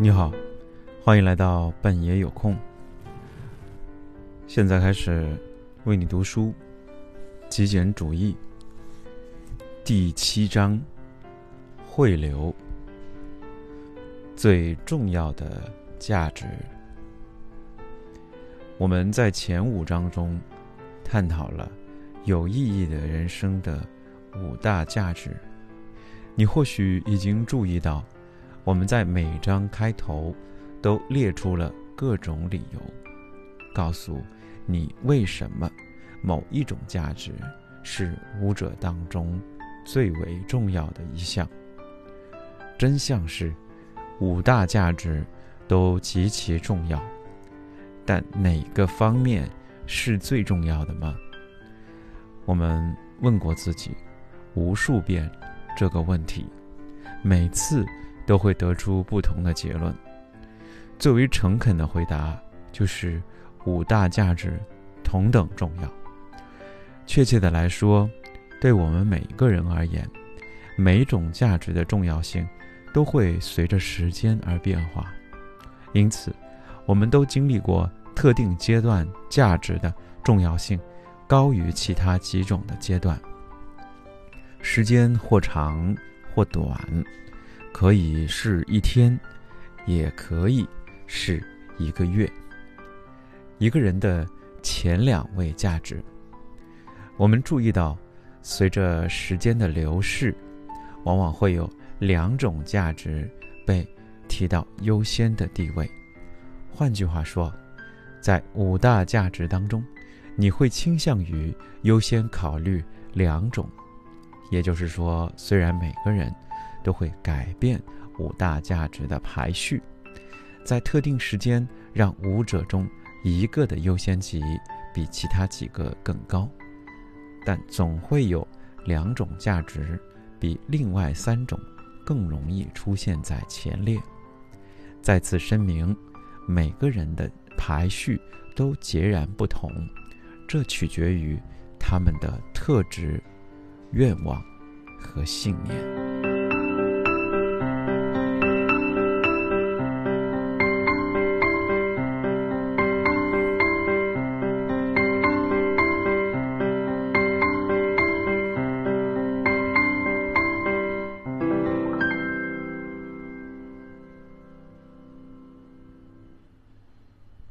你好欢迎来到半夜有空。现在开始为你读书，《极简主义》第七章：汇流。最重要的价值。我们在前五章中探讨了有意义的人生的五大价值。你或许已经注意到，我们在每章开头。都列出了各种理由，告诉你为什么某一种价值是五者当中最为重要的一项。真相是，五大价值都极其重要，但哪个方面是最重要的吗？我们问过自己无数遍这个问题，每次都会得出不同的结论。最为诚恳的回答就是，五大价值同等重要。确切的来说，对我们每一个人而言，每种价值的重要性都会随着时间而变化。因此，我们都经历过特定阶段价值的重要性高于其他几种的阶段。时间或长或短，可以是一天，也可以。是一个月，一个人的前两位价值。我们注意到，随着时间的流逝，往往会有两种价值被提到优先的地位。换句话说，在五大价值当中，你会倾向于优先考虑两种。也就是说，虽然每个人都会改变五大价值的排序。在特定时间，让五者中一个的优先级比其他几个更高，但总会有两种价值比另外三种更容易出现在前列。再次声明，每个人的排序都截然不同，这取决于他们的特质、愿望和信念。